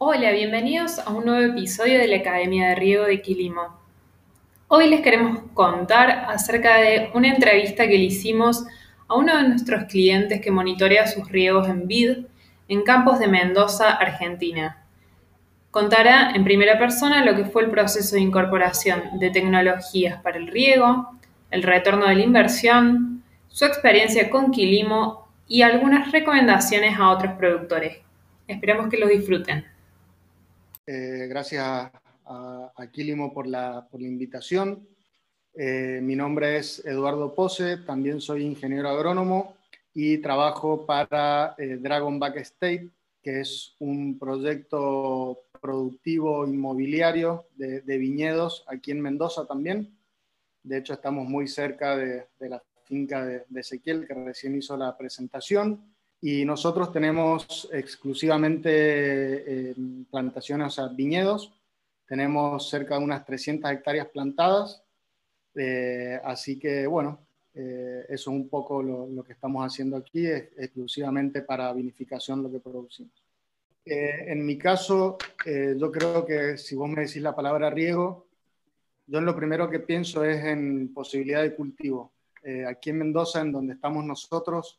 Hola, bienvenidos a un nuevo episodio de la Academia de Riego de Quilimo. Hoy les queremos contar acerca de una entrevista que le hicimos a uno de nuestros clientes que monitorea sus riegos en vid en campos de Mendoza, Argentina. Contará en primera persona lo que fue el proceso de incorporación de tecnologías para el riego, el retorno de la inversión, su experiencia con Quilimo y algunas recomendaciones a otros productores. Esperamos que lo disfruten. Eh, gracias a, a, Quilimo por la, por la invitación. Eh, mi nombre es Eduardo Pose, también soy ingeniero agrónomo y trabajo para eh, Dragon Back Estate, que es un proyecto productivo inmobiliario de, viñedos aquí en Mendoza también. De hecho, estamos muy cerca de, la finca de, de Ezequiel, que recién hizo la presentación. Y nosotros tenemos exclusivamente eh, plantaciones, o sea, viñedos. Tenemos cerca de unas 300 hectáreas plantadas. Eh, así que, bueno, eh, eso es un poco lo, que estamos haciendo aquí, es exclusivamente para vinificación lo que producimos. en mi caso, yo creo que si vos me decís la palabra riego, yo lo primero que pienso es en posibilidad de cultivo. aquí en Mendoza, en donde estamos nosotros,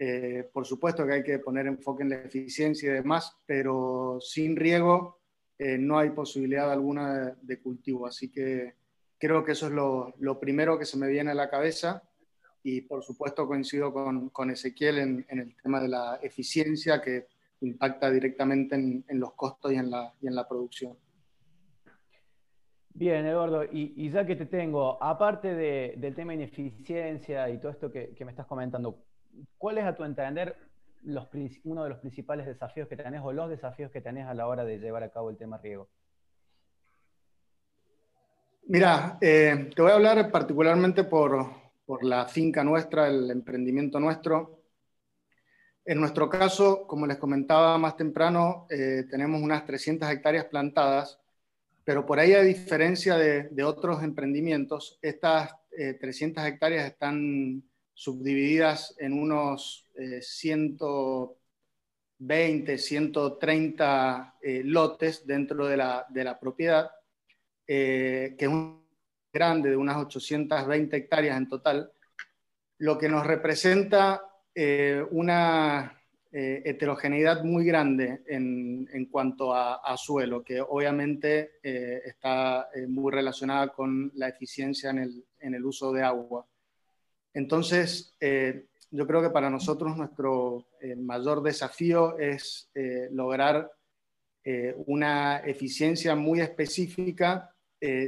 eh, por supuesto que hay que poner enfoque en la eficiencia y demás, pero sin riego eh, no hay posibilidad alguna de, cultivo. Así que creo que eso es lo, primero que se me viene a la cabeza y por supuesto coincido con, con Ezequiel en, el tema de la eficiencia que impacta directamente en, los costos y en la, y en la producción. Bien, Eduardo, y, ya que te tengo, aparte del tema de ineficiencia y todo esto que me estás comentando, ¿cuál es a tu entender uno de los principales desafíos que tenés o los desafíos que tenés a la hora de llevar a cabo el tema riego? Mira, eh, te voy a hablar particularmente por, la finca nuestra, el emprendimiento nuestro. En nuestro caso, como les comentaba más temprano, eh, tenemos unas 300 hectáreas plantadas, pero por ahí a diferencia de, otros emprendimientos, estas 300 eh, hectáreas están subdivididas en unos 120, eh, 130 eh, lotes dentro de la, propiedad, eh, que es un grande de unas 820 hectáreas en total, lo que nos representa una heterogeneidad muy grande en, cuanto a, suelo, que obviamente está muy relacionada con la eficiencia en el uso de agua. Entonces, eh, yo creo que para nosotros nuestro eh, mayor desafío es eh, lograr una eficiencia muy específica,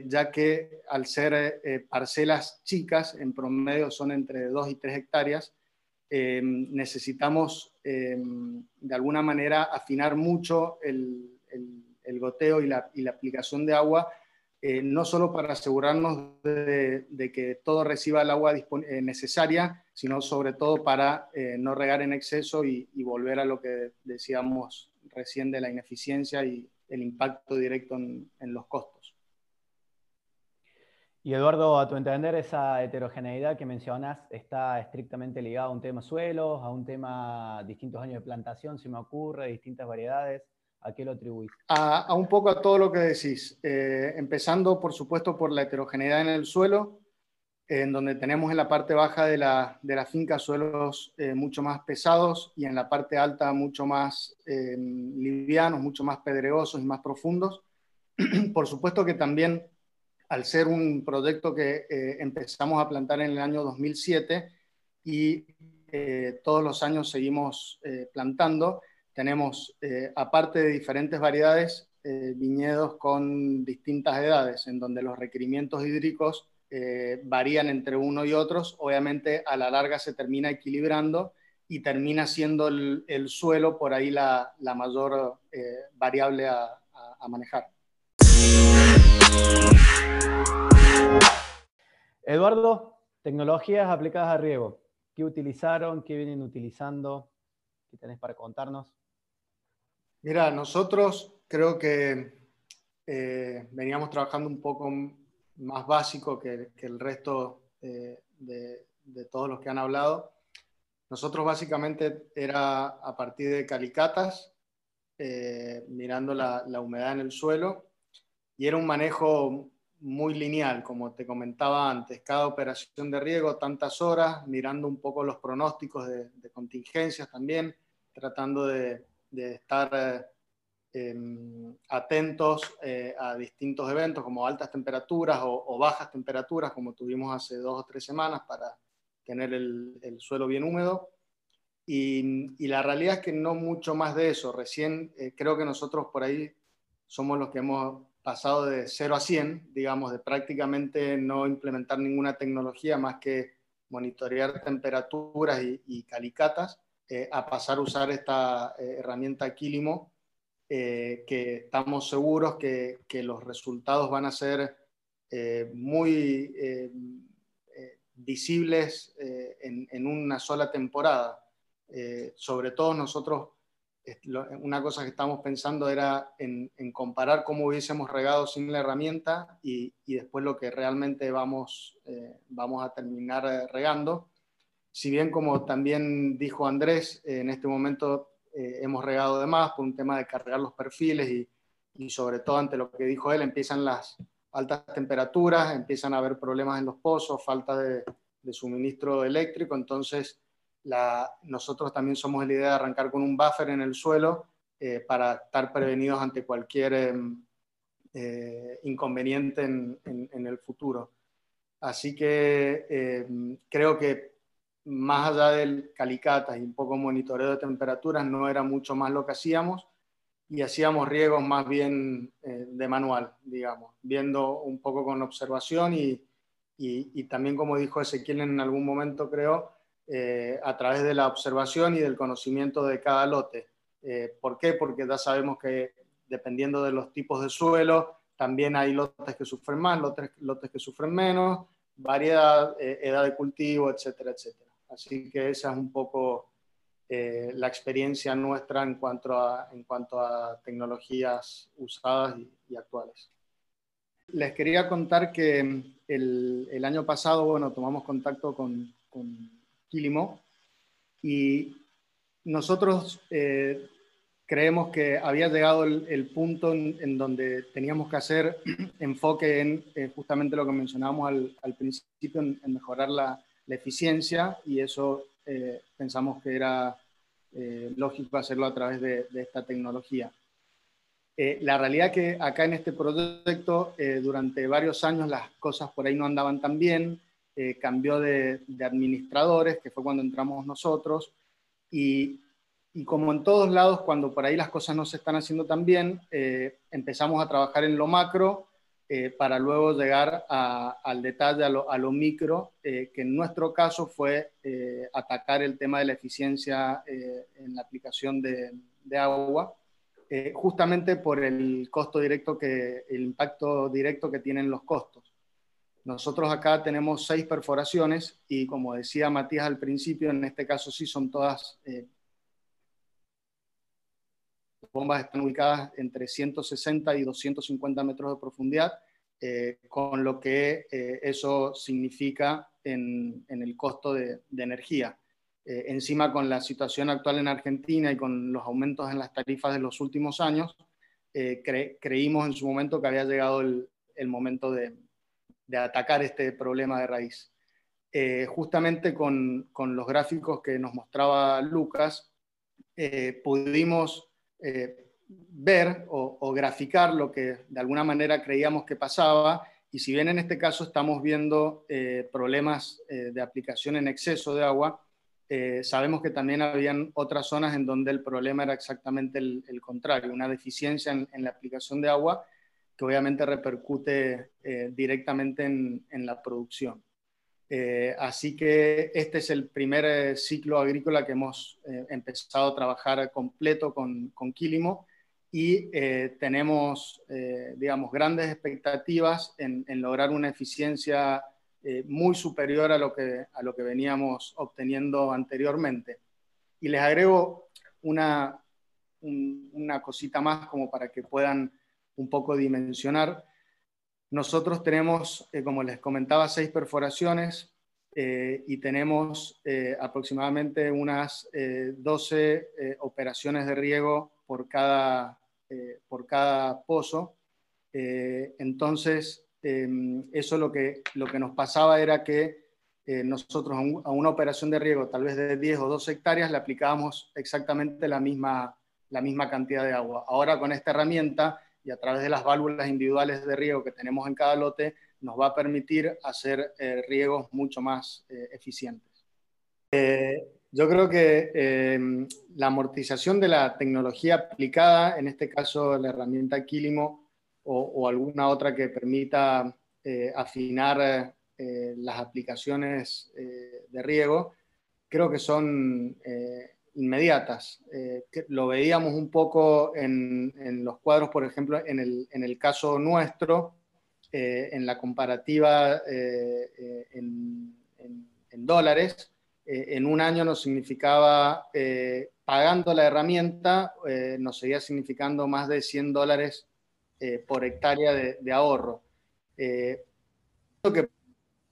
ya que al ser parcelas chicas, en promedio son entre 2 y 3 hectáreas, necesitamos de alguna manera afinar mucho el, goteo y la, y la aplicación de agua eh, no solo para asegurarnos de, que todo reciba el agua eh, necesaria, sino sobre todo para eh, no regar en exceso y, volver a lo que decíamos recién de la ineficiencia y el impacto directo en, los costos. Y Eduardo, a tu entender, esa heterogeneidad que mencionas está estrictamente ligada a un tema suelos, a un tema distintos años de plantación, si me ocurre, distintas variedades. ¿A qué lo atribuís? A, un poco a todo lo que decís, eh, empezando por supuesto por la heterogeneidad en el suelo, en donde tenemos en la parte baja de la, finca suelos eh, mucho más pesados y en la parte alta mucho más eh, livianos, mucho más pedregosos y más profundos. por supuesto que también al ser un proyecto que empezamos a plantar en el año 2007 y todos los años seguimos plantando, tenemos, eh, aparte de diferentes variedades, eh, viñedos con distintas edades, en donde los requerimientos hídricos eh, varían entre uno y otros. Obviamente, a la larga se termina equilibrando y termina siendo el, suelo por ahí la, mayor variable a, a manejar. Eduardo, tecnologías aplicadas a riego. ¿Qué utilizaron? ¿Qué vienen utilizando? ¿Qué tenés para contarnos? Mira, nosotros creo que eh, veníamos trabajando un poco más básico que, el resto eh, de, todos los que han hablado. Nosotros básicamente era a partir de calicatas, mirando la, la humedad en el suelo y era un manejo muy lineal, como te comentaba antes, cada operación de riego, tantas horas, mirando un poco los pronósticos de, contingencias también, tratando de, estar eh, em, atentos eh, a distintos eventos como altas temperaturas o, bajas temperaturas, como tuvimos hace dos o tres semanas para tener el, suelo bien húmedo. Y, la realidad es que no mucho más de eso. Recién eh, creo que nosotros por ahí somos los que hemos pasado de 0 a 100, digamos, de prácticamente no implementar ninguna tecnología más que monitorear temperaturas y, calicatas, eh, a pasar a usar esta eh, herramienta Quilimo, eh, que estamos seguros que, los resultados van a ser muy visibles en, en, una sola temporada. sobre todo nosotros una cosa que estábamos pensando era en, comparar cómo hubiésemos regado sin la herramienta y, después lo que realmente vamos, eh, vamos a terminar eh, regando. Si bien, como también dijo Andrés, eh, en este momento hemos regado de más por un tema de cargar los perfiles y, y, sobre todo ante lo que dijo él, empiezan las altas temperaturas, empiezan a haber problemas en los pozos, falta de, de suministro eléctrico, entonces nosotros también somos la idea de arrancar con un buffer en el suelo eh, para estar prevenidos ante cualquier em, eh, inconveniente en, el futuro. Así que em, creo que más allá del calicatas y un poco monitoreo de temperaturas, no era mucho más lo que hacíamos y hacíamos riegos más bien eh, de manual, digamos, viendo un poco con observación y, y también como dijo Ezequiel en algún momento, creo, eh, a través de la observación y del conocimiento de cada lote. Eh, ¿Por qué? Porque ya sabemos que dependiendo de los tipos de suelo, también hay lotes que sufren más, lotes, lotes que sufren menos, variedad, eh, edad de cultivo, etcétera, etcétera. Así que esa es un poco la experiencia nuestra en cuanto a, en cuanto a tecnologías usadas y, actuales. Les quería contar que el, el, año pasado, bueno, tomamos contacto con, con Y nosotros eh, creemos que había llegado el, punto en, donde teníamos que hacer enfoque en eh, justamente lo que mencionábamos al, principio, en, mejorar la, eficiencia y eso eh, pensamos que era lógico hacerlo a través de, esta tecnología. la realidad que acá en este proyecto durante varios años las cosas por ahí no andaban tan bien, eh, cambió de, administradores, que fue cuando entramos nosotros, y, como en todos lados, cuando por ahí las cosas no se están haciendo tan bien, eh, empezamos a trabajar en lo macro eh, para luego llegar al detalle, a lo, micro, que en nuestro caso fue atacar el tema de la eficiencia en la aplicación de, de agua. justamente por el costo directo que, el impacto directo que tienen los costos. Nosotros acá tenemos seis perforaciones y como decía Matías al principio, en este caso sí son todas eh, las bombas están ubicadas entre 160 y 250 metros de profundidad, eh, con lo que eh, eso significa en, el costo de, energía. encima con la situación actual en Argentina y con los aumentos en las tarifas de los últimos años, creímos en su momento que había llegado el momento de, de atacar este problema de raíz. Eh, justamente con, con, los gráficos que nos mostraba Lucas, eh, pudimos eh, ver o, graficar lo que de alguna manera creíamos que pasaba, y si bien en este caso estamos viendo problemas de aplicación en exceso de agua, sabemos que también habían otras zonas en donde el problema era exactamente el, contrario, una deficiencia en, en la aplicación de agua que obviamente repercute eh, directamente en, la producción. Eh, así que este es el primer eh, ciclo agrícola que hemos empezado a trabajar completo con, con Quilimo y tenemos, digamos, grandes expectativas en, lograr una eficiencia muy superior a lo, que, a lo que veníamos obteniendo anteriormente. Y les agrego una, una cosita más como para que puedan un poco dimensionar. Nosotros tenemos, eh, como les comentaba, seis perforaciones. y tenemos aproximadamente unas 12 operaciones de riego por cada, por cada pozo. entonces, eso lo que, lo que nos pasaba era que nosotros a, una operación de riego tal vez de 10 o 12 hectáreas le aplicábamos exactamente la misma, la misma cantidad de agua. Ahora con esta herramienta y a través de las válvulas individuales de riego que tenemos en cada lote, nos va a permitir hacer eh, riegos mucho más eh, eficientes. Eh, yo creo que la amortización de la tecnología aplicada, en este caso la herramienta Quilimo o, o alguna otra que permita afinar las aplicaciones de riego, creo que son inmediatas. Eh, lo veíamos un poco en, los cuadros, por ejemplo, en el, caso nuestro, eh, en la comparativa eh, en, dólares. en un año nos significaba, pagando la herramienta, nos seguía significando más de 100 dólares por hectárea de, ahorro. que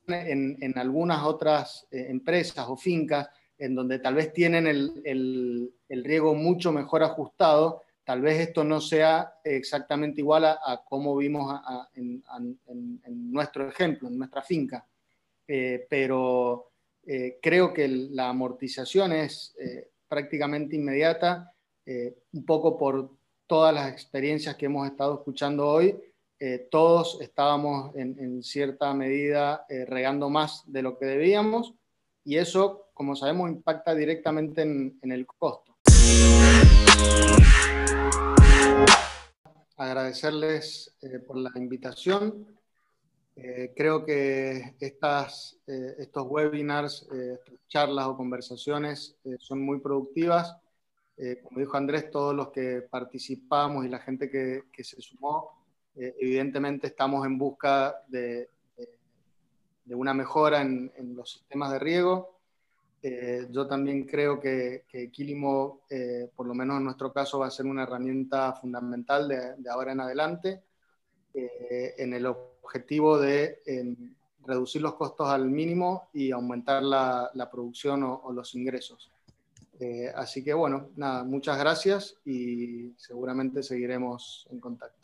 en, en algunas otras empresas o fincas en donde tal vez tienen el, riego mucho mejor ajustado, tal vez esto no sea exactamente igual a, como vimos en, nuestro ejemplo, en nuestra finca. Eh, pero eh, creo que la amortización es eh, prácticamente inmediata, un poco por todas las experiencias que hemos estado escuchando hoy. todos estábamos en cierta medida regando más de lo que debíamos y eso como sabemos, impacta directamente en, el costo. Agradecerles eh, por la invitación. Eh, creo que estas, eh, estos webinars, charlas o conversaciones son muy productivas. como dijo Andrés, todos los que participamos y la gente que, se sumó, evidentemente estamos en busca de, una mejora en, los sistemas de riego eh, yo también creo que, Quilimo, eh, por lo menos en nuestro caso, va a ser una herramienta fundamental de, ahora en adelante eh, en el objetivo de reducir los costos al mínimo y aumentar la, producción o, los ingresos. así que bueno, nada, muchas gracias y seguramente seguiremos en contacto.